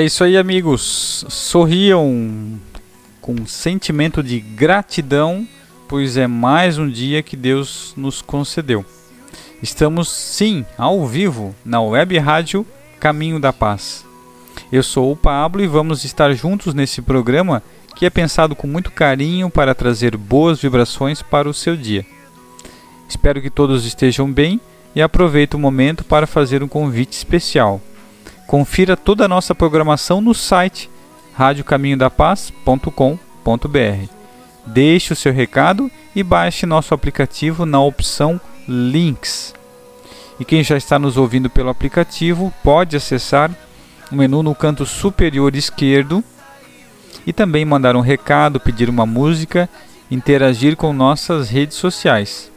É isso aí, amigos. Sorriam com sentimento de gratidão, pois é mais um dia que Deus nos concedeu. Estamos, sim, ao vivo na web rádio Caminho da Paz. Eu sou o Pablo e vamos estar juntos nesse programa que é pensado com muito carinho para trazer boas vibrações para o seu dia. Espero que todos estejam bem e aproveito o momento para fazer um convite especial. Confira toda a nossa programação no site radiocaminhodapaz.com.br. Deixe o seu recado e baixe nosso aplicativo na opção Links. E quem já está nos ouvindo pelo aplicativo pode acessar o menu no canto superior esquerdo e também mandar um recado, pedir uma música, interagir com nossas redes sociais.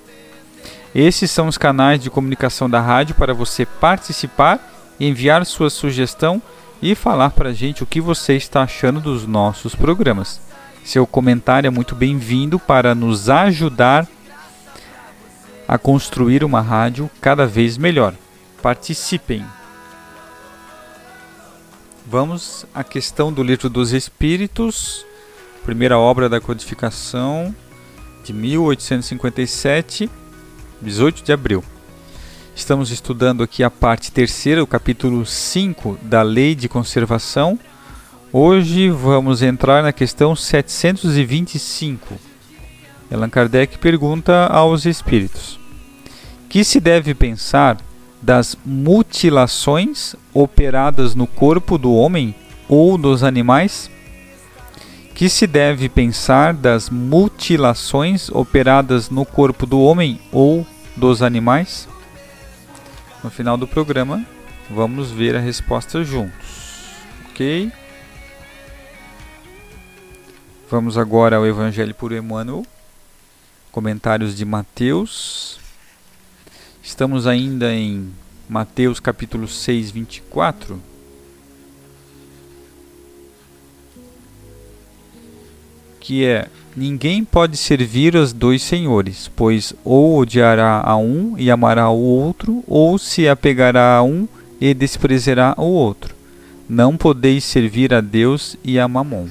Esses são os canais de comunicação da rádio para você participar, enviar sua sugestão e falar para a gente o que você está achando dos nossos programas. Seu comentário é muito bem-vindo para nos ajudar a construir uma rádio cada vez melhor. Participem! Vamos à questão do Livro dos Espíritos, primeira obra da codificação de 1857, 18 de abril. Estamos estudando aqui a parte terceira, o capítulo 5 da Lei de Conservação. Hoje vamos entrar na questão 725. Allan Kardec pergunta aos espíritos: Que se deve pensar das mutilações operadas no corpo do homem ou dos animais? Que se deve pensar das mutilações operadas no corpo do homem ou dos animais? No final do programa, vamos ver a resposta juntos. Ok? Vamos agora ao Evangelho por Emmanuel. Comentários de Mateus. Estamos ainda em Mateus capítulo 6, 24. Que é: Ninguém pode servir aos dois senhores, pois ou odiará a um e amará o outro, ou se apegará a um e desprezará o outro. Não podeis servir a Deus e a Mamon.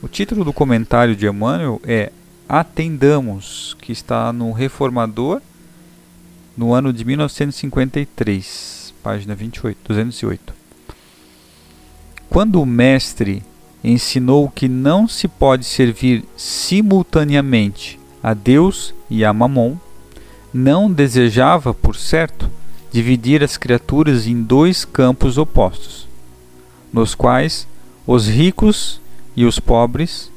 O título do comentário de Emmanuel é Atendamos, que está no Reformador, no ano de 1953, página 28, 208. Quando o mestre ensinou que não se pode servir simultaneamente a Deus e a Mamon, não desejava, por certo, dividir as criaturas em dois campos opostos, nos quais os ricos e os pobres,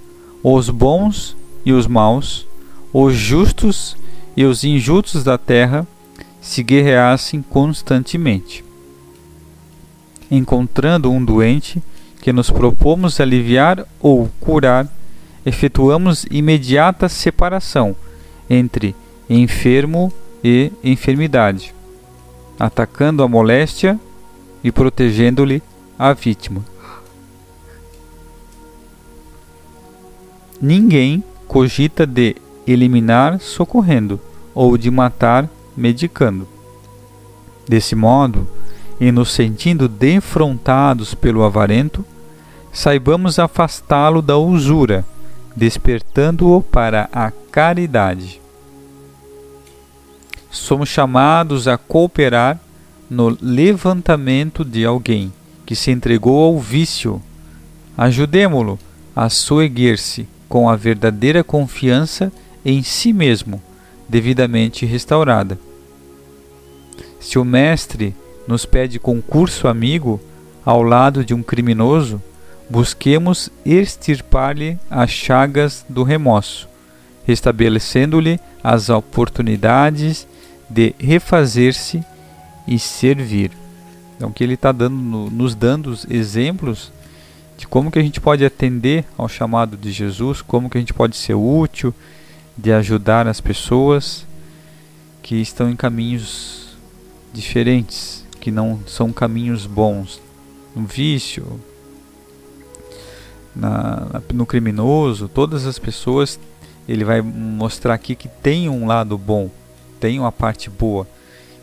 os bons e os maus, os justos e os injustos da terra se guerreassem constantemente. Encontrando um doente que nos propomos aliviar ou curar, efetuamos imediata separação entre enfermo e enfermidade, atacando a moléstia e protegendo-lhe a vítima. Ninguém cogita de eliminar socorrendo ou de matar medicando. Desse modo, e nos sentindo defrontados pelo avarento, saibamos afastá-lo da usura, despertando-o para a caridade. Somos chamados a cooperar no levantamento de alguém um busquemos extirpar-lhe as chagas do remorso, restabelecendo-lhe as oportunidades de refazer-se e servir. Então, que ele está dando, nos dando exemplos de como que a gente pode atender ao chamado de Jesus, como que a gente pode ser útil, de ajudar as pessoas que estão em caminhos diferentes, que não são caminhos bons, no vício, na, no criminoso, todas as pessoas, ele vai mostrar aqui que tem um lado bom, tem uma parte boa.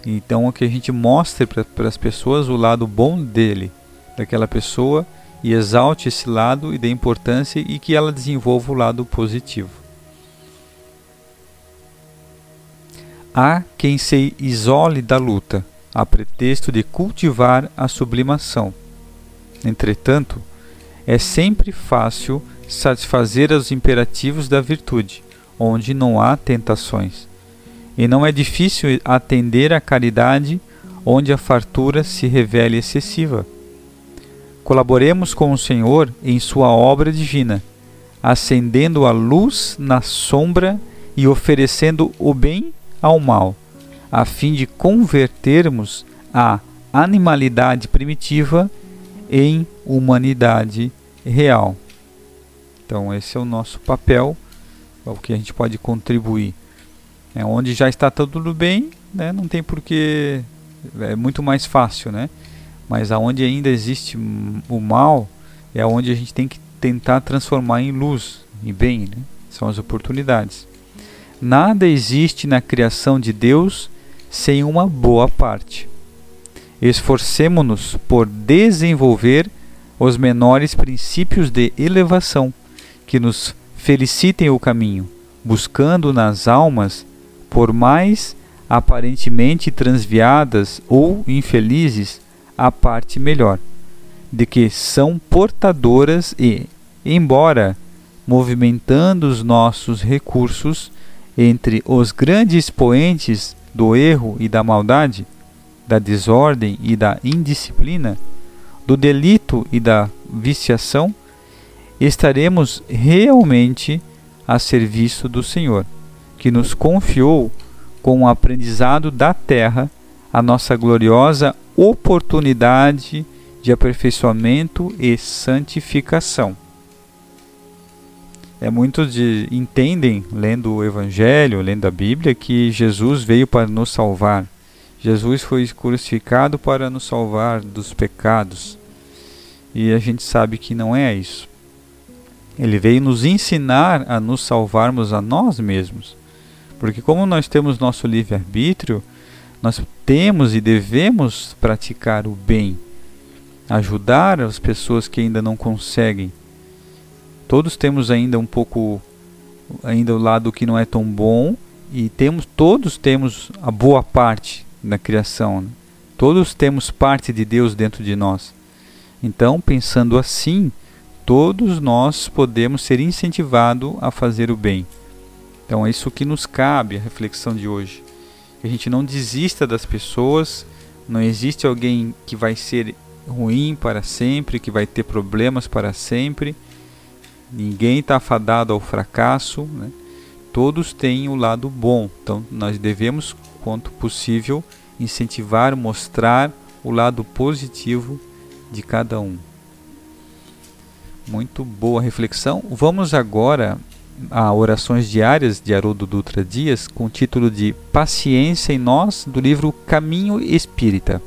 Então, que a gente mostre para as pessoas o lado bom dele, daquela pessoa e exalte esse lado e dê importância e que ela desenvolva o lado positivo. Há quem se isole da luta, a pretexto de cultivar a sublimação. Entretanto, é sempre fácil satisfazer os imperativos da virtude, onde não há tentações. E não é difícil atender à caridade, onde a fartura se revela excessiva. Colaboremos com o Senhor em sua obra divina, acendendo a luz na sombra e oferecendo o bem ao mal, a fim de convertermos a animalidade primitiva em humanidade real. Então, esse é o nosso papel, é o que a gente pode contribuir. É onde já está tudo bem, né, não tem porquê, é muito mais fácil, né? Mas aonde ainda existe o mal, é onde a gente tem que tentar transformar em luz, em bem, né? São as oportunidades. Nada existe na criação de Deus sem uma boa parte. Esforcemo-nos por desenvolver os menores princípios de elevação que nos felicitem o caminho, buscando nas almas, por mais aparentemente transviadas ou infelizes, a parte melhor, de que são portadoras e, embora movimentando os nossos recursos entre os grandes expoentes do erro e da maldade, da desordem e da indisciplina, do delito e da viciação, estaremos realmente a serviço do Senhor, que nos confiou com o aprendizado da terra a nossa gloriosa oportunidade de aperfeiçoamento e santificação. É muitos de, entendem, lendo o Evangelho, lendo a Bíblia, que Jesus veio para nos salvar. Jesus foi crucificado para nos salvar dos pecados. E a gente sabe que não é isso. Ele veio nos ensinar a nos salvarmos a nós mesmos. Porque, como nós temos nosso livre-arbítrio, nós temos e devemos praticar o bem, ajudar as pessoas que ainda não conseguem. Todos temos ainda um pouco ainda o lado que não é tão bom e temos todos temos a boa parte na criação. Né? Todos temos parte de Deus dentro de nós. Então, pensando assim, todos nós podemos ser incentivados a fazer o bem. Então, é isso que nos cabe a reflexão de hoje. Que a gente não desista das pessoas, não existe alguém que vai ser ruim para sempre, que vai ter problemas para sempre. Ninguém está afadado ao fracasso. Né? Todos têm o lado bom. Então, nós devemos, quanto possível, incentivar, mostrar o lado positivo de cada um. Muito boa reflexão. Vamos agora a orações diárias de Haroldo Dutra Dias com o título de Paciência em Nós, do livro Caminho Espírita.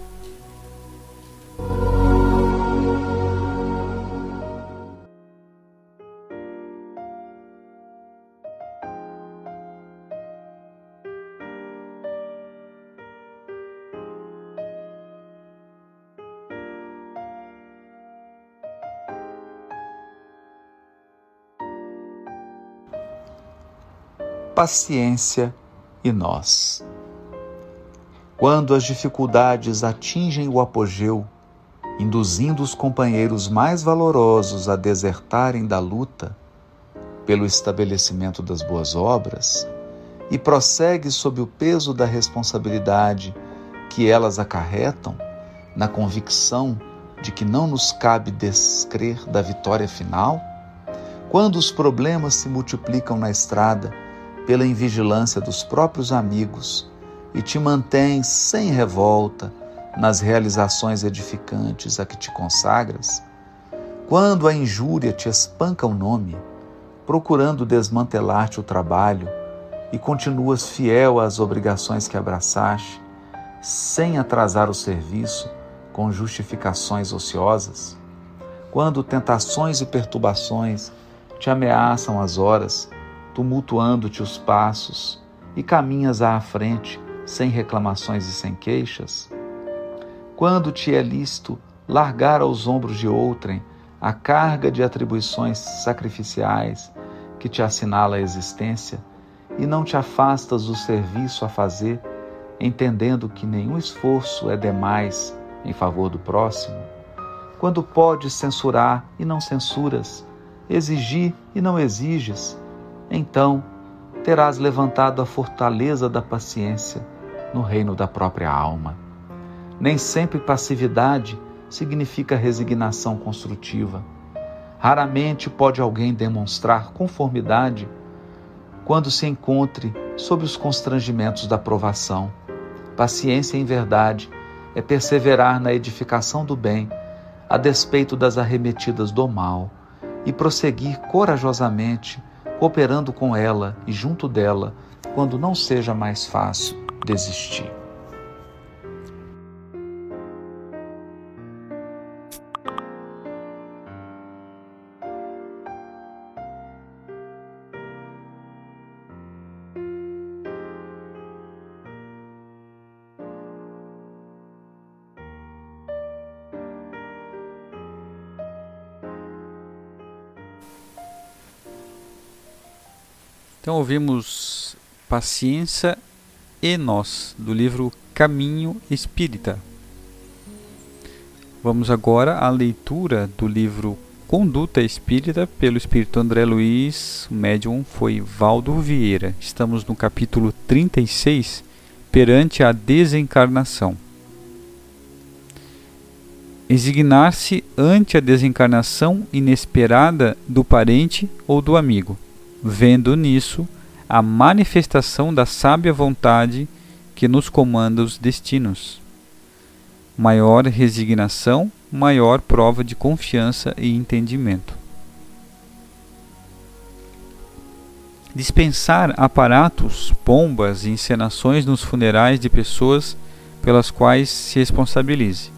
Paciência e nós. Quando as dificuldades atingem o apogeu, induzindo os companheiros mais valorosos a desertarem da luta pelo estabelecimento das boas obras, e prossegue sob o peso da responsabilidade que elas acarretam, na convicção de que não nos cabe descrer da vitória final, quando os problemas se multiplicam na estrada, pela invigilância dos próprios amigos e te mantém sem revolta nas realizações edificantes a que te consagras, quando a injúria te espanca o nome, procurando desmantelar-te o trabalho e continuas fiel às obrigações que abraçaste, sem atrasar o serviço com justificações ociosas, quando tentações e perturbações te ameaçam as horas, tumultuando-te os passos, e caminhas à frente, sem reclamações e sem queixas? Quando te é lícito largar aos ombros de outrem a carga de atribuições sacrificiais que te assinala a existência, e não te afastas do serviço a fazer, entendendo que nenhum esforço é demais em favor do próximo? Quando podes censurar e não censuras, exigir e não exiges, então terás levantado a fortaleza da paciência no reino da própria alma. Nem sempre passividade significa resignação construtiva. Raramente pode alguém demonstrar conformidade quando se encontre sob os constrangimentos da provação. Paciência, em verdade, é perseverar na edificação do bem, a despeito das arremetidas do mal, e prosseguir corajosamente cooperando com ela e junto dela, quando não seja mais fácil desistir. Então ouvimos Paciência e Nós, do livro Caminho Espírita. Vamos agora à leitura do livro Conduta Espírita, pelo Espírito André Luiz, o médium foi Valdo Vieira. Estamos no capítulo 36, perante a desencarnação. Exignar-se ante a desencarnação inesperada do parente ou do amigo vendo nisso a manifestação da sábia vontade que nos comanda os destinos. Maior resignação, maior prova de confiança e entendimento. Dispensar aparatos, pombas e encenações nos funerais de pessoas pelas quais se responsabilize.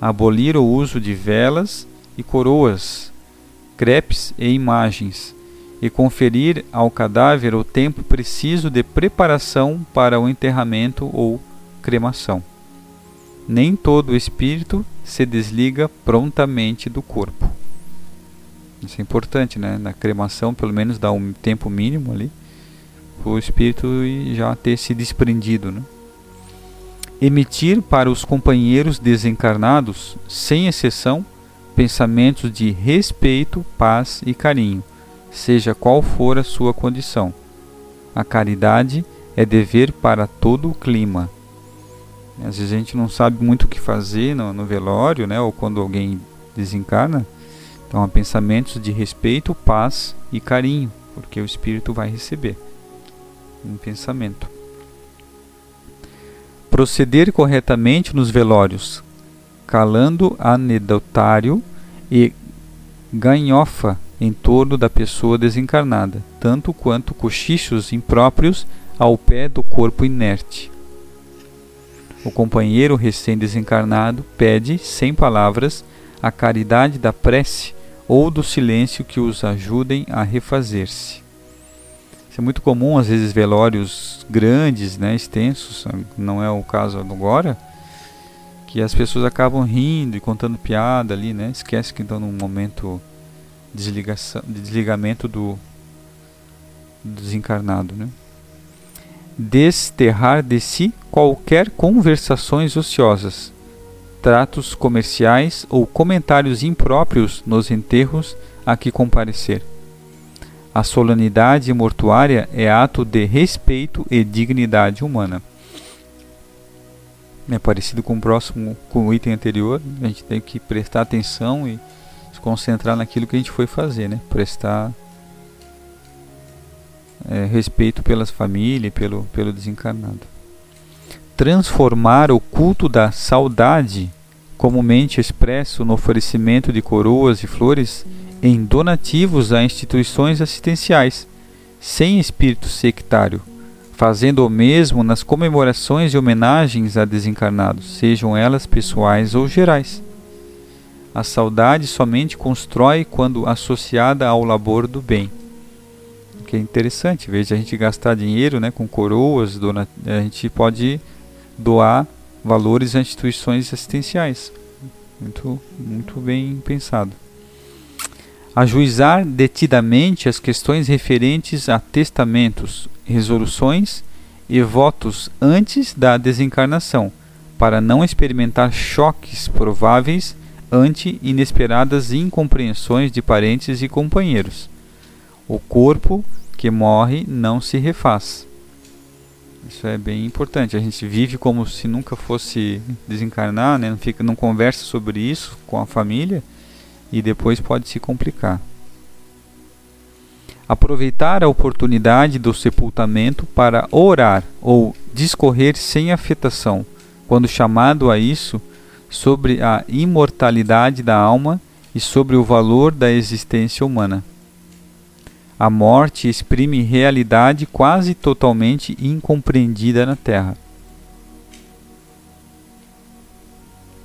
Abolir o uso de velas e coroas, crepes e imagens e conferir ao cadáver o tempo preciso de preparação para o enterramento ou cremação. Nem todo espírito se desliga prontamente do corpo. Isso é importante, né? Na cremação, pelo menos dá um tempo mínimo ali o espírito já ter se desprendido, né? Emitir para os companheiros desencarnados, sem exceção, pensamentos de respeito, paz e carinho, seja qual for a sua condição. A caridade é dever para todo o clima. Às vezes a gente não sabe muito o que fazer no, no velório, né, ou quando alguém desencarna. Então, há pensamentos de respeito, paz e carinho, porque o espírito vai receber um pensamento. Proceder corretamente nos velórios, calando anedotário e ganhofa em torno da pessoa desencarnada, tanto quanto cochichos impróprios ao pé do corpo inerte. O companheiro recém-desencarnado pede, sem palavras, a caridade da prece ou do silêncio que os ajudem a refazer-se. Isso é muito comum, às vezes, velórios grandes, né, extensos, não é o caso agora, que as pessoas acabam rindo e contando piada ali, né? Esquece que estão num momento desligação, de desligamento do, do desencarnado, né? Desterrar de si qualquer conversações ociosas, tratos comerciais ou comentários impróprios nos enterros a que comparecer. A solenidade mortuária é ato de respeito e dignidade humana é parecido com o próximo, com o item anterior, a gente tem que prestar atenção e concentrar naquilo que a gente foi fazer, né? Prestar é, respeito pelas famílias, pelo pelo desencarnado. Transformar o culto da saudade, comumente expresso no oferecimento de coroas e flores, em donativos a instituições assistenciais, sem espírito sectário fazendo o mesmo nas comemorações e homenagens a desencarnados, sejam elas pessoais ou gerais. A saudade somente constrói quando associada ao labor do bem. O que é interessante, de a gente gastar dinheiro né, com coroas, a gente pode doar valores a instituições assistenciais. Muito, muito bem pensado. Ajuizar detidamente as questões referentes a testamentos, resoluções e votos antes da desencarnação, para não experimentar choques prováveis ante inesperadas incompreensões de parentes e companheiros. O corpo que morre não se refaz. Isso é bem importante. A gente vive como se nunca fosse desencarnar, né? não, fica, não conversa sobre isso com a família e depois pode se complicar aproveitar a oportunidade do sepultamento para orar ou discorrer sem afetação, quando chamado a isso, sobre a imortalidade da alma e sobre o valor da existência humana. A morte exprime realidade quase totalmente incompreendida na Terra.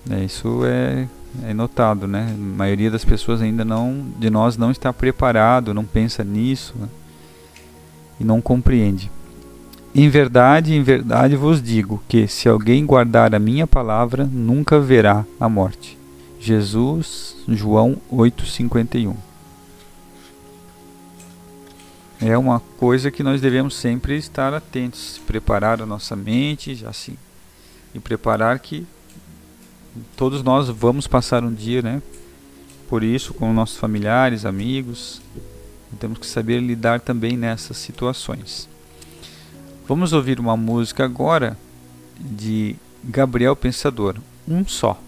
É, isso é é notado, né? A maioria das pessoas ainda não, de nós não está preparado, não pensa nisso né? e não compreende. Em verdade, em verdade vos digo que se alguém guardar a minha palavra, nunca verá a morte. Jesus, João 8:51. É uma coisa que nós devemos sempre estar atentos, preparar a nossa mente, assim, e preparar que todos nós vamos passar um dia, né? Por isso, com nossos familiares, amigos, temos que saber lidar também nessas situações. Vamos ouvir uma música agora de Gabriel Pensador, um só.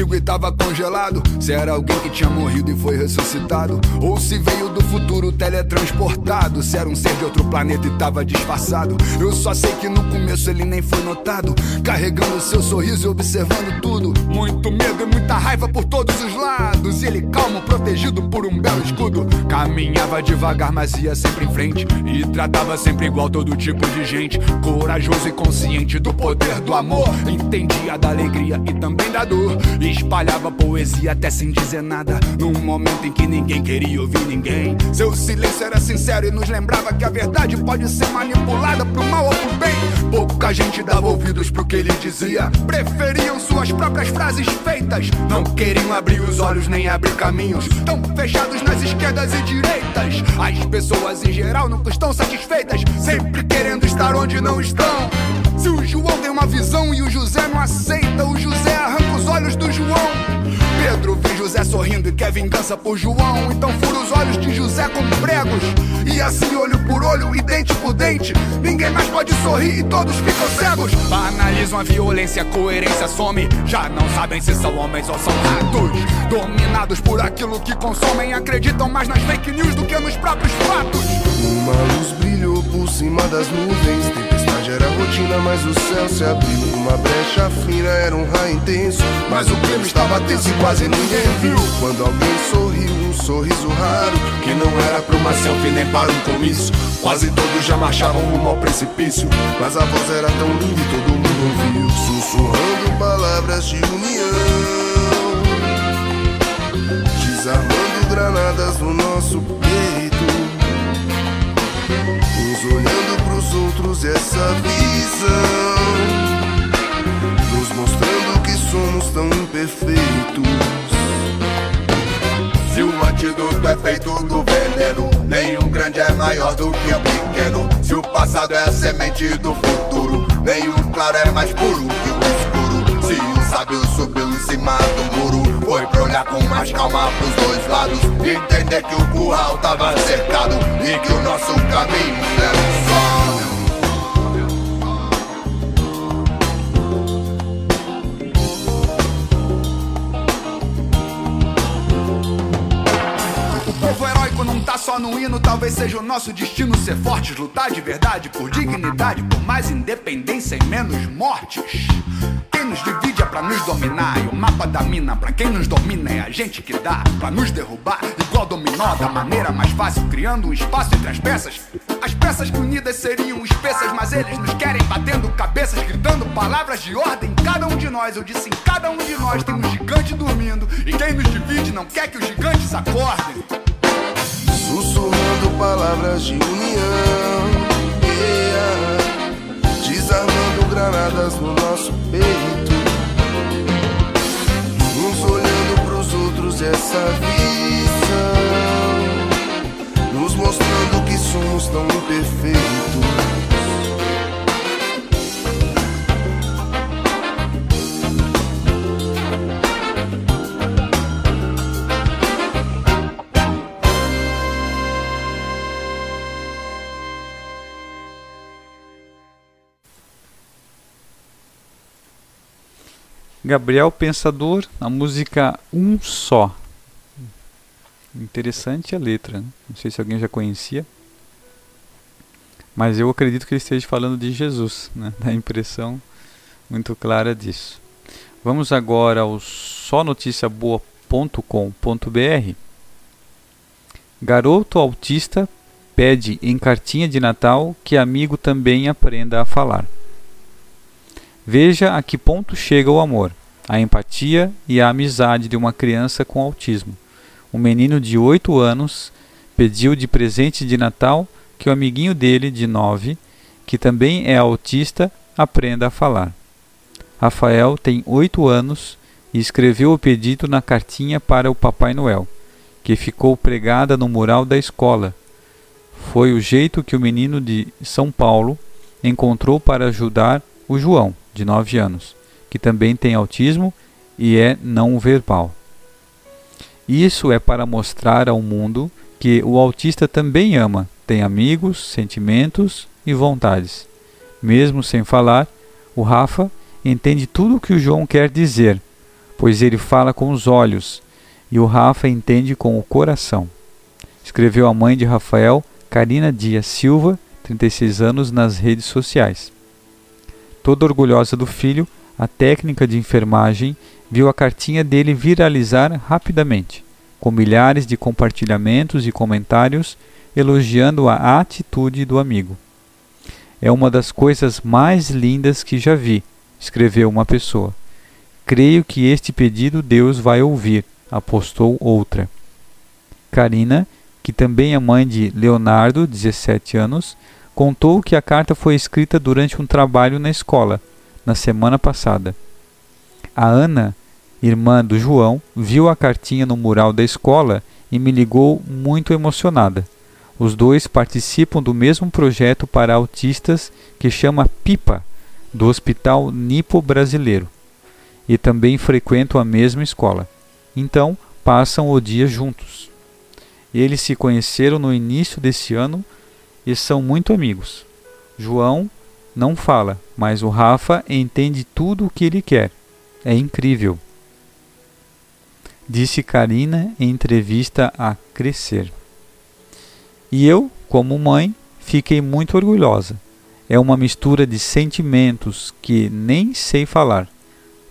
Antigo e tava congelado. Se era alguém que tinha morrido e foi ressuscitado. Ou se veio do futuro teletransportado. Se era um ser de outro planeta e tava disfarçado. Eu só sei que no começo ele nem foi notado. Carregando seu sorriso e observando tudo. Muito medo e muita raiva por todos os lados. E ele calmo, protegido por um belo escudo. Caminhava devagar, mas ia sempre em frente. E tratava sempre igual todo tipo de gente. Corajoso e consciente do poder do amor. Entendia da alegria e também da dor. E espalhava poesia até sem dizer nada. Num momento em que ninguém queria ouvir ninguém. Seu silêncio era sincero e nos lembrava que a verdade pode ser manipulada pro mal ou pro bem. Pouca gente dava ouvidos pro que ele dizia. Preferiam suas próprias frases feitas. Não queriam abrir os olhos nem abrir caminhos. Tão fechados nas esquerdas e direitas. As pessoas em geral nunca estão satisfeitas. Sempre querendo estar onde não estão. Se o João tem uma visão e o José não aceita, o José arranca os olhos do João. Pedro vê José sorrindo e quer vingança por João. Então fura os olhos de José com pregos. E assim, olho por olho e dente por dente. Ninguém mais pode sorrir e todos ficam cegos. Banalizam a violência, a coerência some. Já não sabem se são homens ou são ratos. Dominados por aquilo que consomem, acreditam mais nas fake news do que nos próprios fatos. Uma luz brilhou por cima das nuvens. Era rotina, mas o céu se abriu. Uma brecha fina era um raio intenso. Mas o clima estava tenso e quase ninguém viu. Quando alguém sorriu, um sorriso raro. Que não era pra uma selfie nem para um comício. Quase todos já marchavam rumo ao precipício. Mas a voz era tão linda e todo mundo ouviu. Sussurrando palavras de união. Desarmando granadas no nosso peito. Uns olhando pros outros essa visão Nos mostrando que somos tão imperfeitos Se o antídoto é feito do veneno, nenhum grande é maior do que o pequeno. Se o passado é a semente do futuro, nenhum claro é mais puro que o escuro. Se o sábio subiu em cima do muro, foi pra olhar com mais calma pros dois lados. Entender que o curral tava cercado e que o nosso caminho era. O povo heróico não tá só no hino, talvez seja o nosso destino ser fortes, lutar de verdade por dignidade, por mais independência e menos mortes. Quem nos divide é pra nos dominar, e o mapa da mina pra quem nos domina é a gente que dá pra nos derrubar, igual dominó, da maneira mais fácil, criando um espaço entre as peças. As peças unidas seriam espessas, mas eles nos querem batendo cabeças, gritando palavras de ordem. Cada um de nós, eu disse em cada um de nós tem um gigante dormindo, e quem nos divide não quer que os gigantes acordem. Sussurrando palavras de união yeah. Granadas no nosso peito. Uns olhando pros outros essa visão. Nos mostrando que somos tão imperfeitos Gabriel Pensador, a música Um Só. Interessante a letra, né? não sei se alguém já conhecia, mas eu acredito que ele esteja falando de Jesus, né? dá a impressão muito clara disso. Vamos agora ao sonoticiaboa.com.br. Garoto autista pede em cartinha de Natal que amigo também aprenda a falar. Veja a que ponto chega o amor, a empatia e a amizade de uma criança com autismo. Um menino de 8 anos pediu de presente de Natal que o amiguinho dele, de 9, que também é autista, aprenda a falar. Rafael tem 8 anos e escreveu o pedido na cartinha para o Papai Noel, que ficou pregada no mural da escola. Foi o jeito que o menino de São Paulo encontrou para ajudar o João, de 9 anos, que também tem autismo e é não verbal. Isso é para mostrar ao mundo que o autista também ama, tem amigos, sentimentos e vontades. Mesmo sem falar, o Rafa entende tudo o que o João quer dizer, pois ele fala com os olhos e o Rafa entende com o coração. Escreveu a mãe de Rafael, Karina Dias Silva, 36 anos, nas redes sociais. Toda orgulhosa do filho, a técnica de enfermagem viu a cartinha dele viralizar rapidamente, com milhares de compartilhamentos e comentários elogiando a atitude do amigo. É uma das coisas mais lindas que já vi, escreveu uma pessoa. creio que este pedido Deus vai ouvir, apostou outra. Karina, que também é mãe de Leonardo, 17 anos, contou que a carta foi escrita durante um trabalho na escola, na semana passada. A Ana, irmã do João, viu a cartinha no mural da escola e me ligou muito emocionada. Os dois participam do mesmo projeto para autistas que chama PIPA, do Hospital Nipo Brasileiro, e também frequentam a mesma escola. Então, passam o dia juntos. Eles se conheceram no início desse ano e são muito amigos. João não fala, mas o Rafa entende tudo o que ele quer. É incrível. Disse Karina em entrevista a Crescer. E eu, como mãe, fiquei muito orgulhosa. É uma mistura de sentimentos que nem sei falar.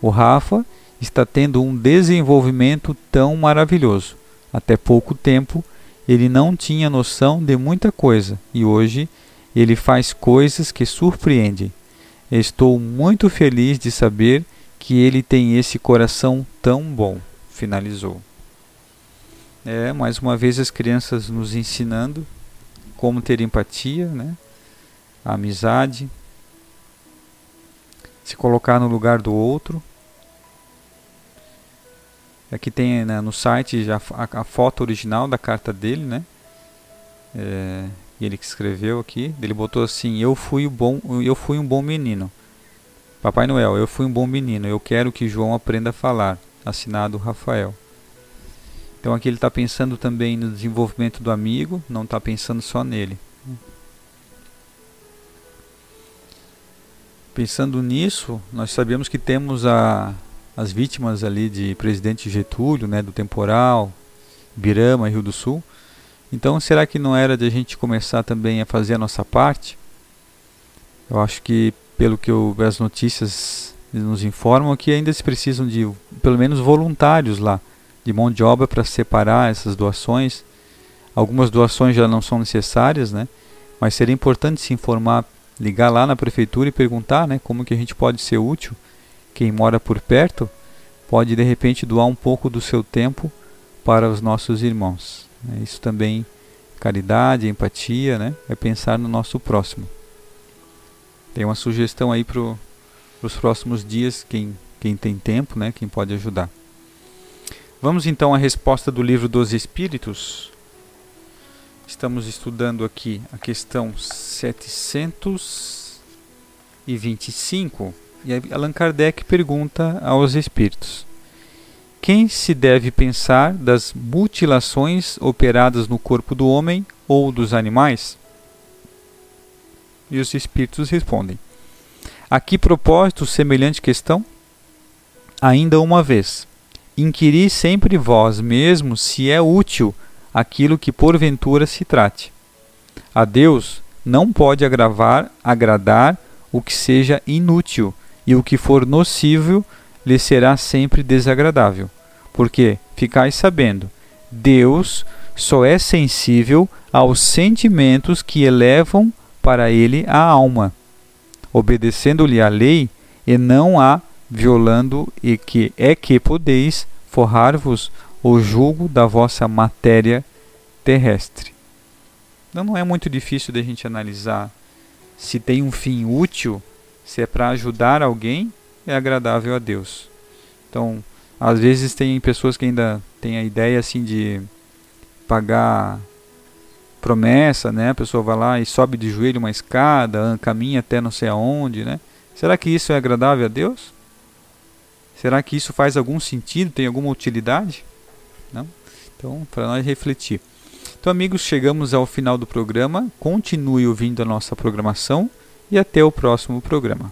O Rafa está tendo um desenvolvimento tão maravilhoso. Até pouco tempo ele não tinha noção de muita coisa e hoje ele faz coisas que surpreendem. Estou muito feliz de saber que ele tem esse coração tão bom. Finalizou. É, mais uma vez as crianças nos ensinando como ter empatia, né? A amizade, se colocar no lugar do outro. Aqui tem né, no site a, a, foto original da carta dele, né? É, ele que escreveu aqui, ele botou assim: "Eu fui bom, eu fui um bom menino. Papai Noel, eu fui um bom menino. Eu quero que João aprenda a falar." Assinado Rafael. Então aqui ele está pensando também no desenvolvimento do amigo, não está pensando só nele. Pensando nisso, nós sabemos que temos a, as vítimas ali de presidente Getúlio, né, do temporal, Birama, Rio do Sul. Então, será que não era de a gente começar também a fazer a nossa parte? Eu acho que, pelo que eu, as notícias nos informam, que ainda se precisam de, pelo menos, voluntários lá, de mão de obra para separar essas doações. Algumas doações já não são necessárias, né? Mas seria importante se informar, ligar lá na prefeitura e perguntar, né, como que a gente pode ser útil quem mora por perto pode de repente doar um pouco do seu tempo para os nossos irmãos. Né? Isso também caridade, empatia, né? É pensar no nosso próximo. Tem uma sugestão aí para os próximos dias, quem, quem tem tempo, né? Quem pode ajudar. Vamos então à resposta do livro dos Espíritos. Estamos estudando aqui a questão 725 e Allan Kardec pergunta aos espíritos: Quem se deve pensar das mutilações operadas no corpo do homem ou dos animais? E os espíritos respondem: A que propósito semelhante questão? Ainda uma vez, inquiri sempre vós mesmos se é útil aquilo que porventura se trate. A Deus não pode agravar, agradar o que seja inútil e o que for nocivo lhe será sempre desagradável. Porque, ficais sabendo, Deus só é sensível aos sentimentos que elevam para ele a alma, obedecendo-lhe a lei e não a violando e que é que podeis forrar-vos o jugo da vossa matéria terrestre. Então não é muito difícil de a gente analisar se tem um fim útil se é para ajudar alguém, é agradável a Deus. Então, às vezes tem pessoas que ainda têm a ideia assim de pagar promessa, né? A pessoa vai lá e sobe de joelho uma escada, caminha até não sei aonde, né? Será que isso é agradável a Deus? Será que isso faz algum sentido, tem alguma utilidade? Não? Então, para nós refletir. Então, amigos, chegamos ao final do programa. Continue ouvindo a nossa programação e até o próximo programa.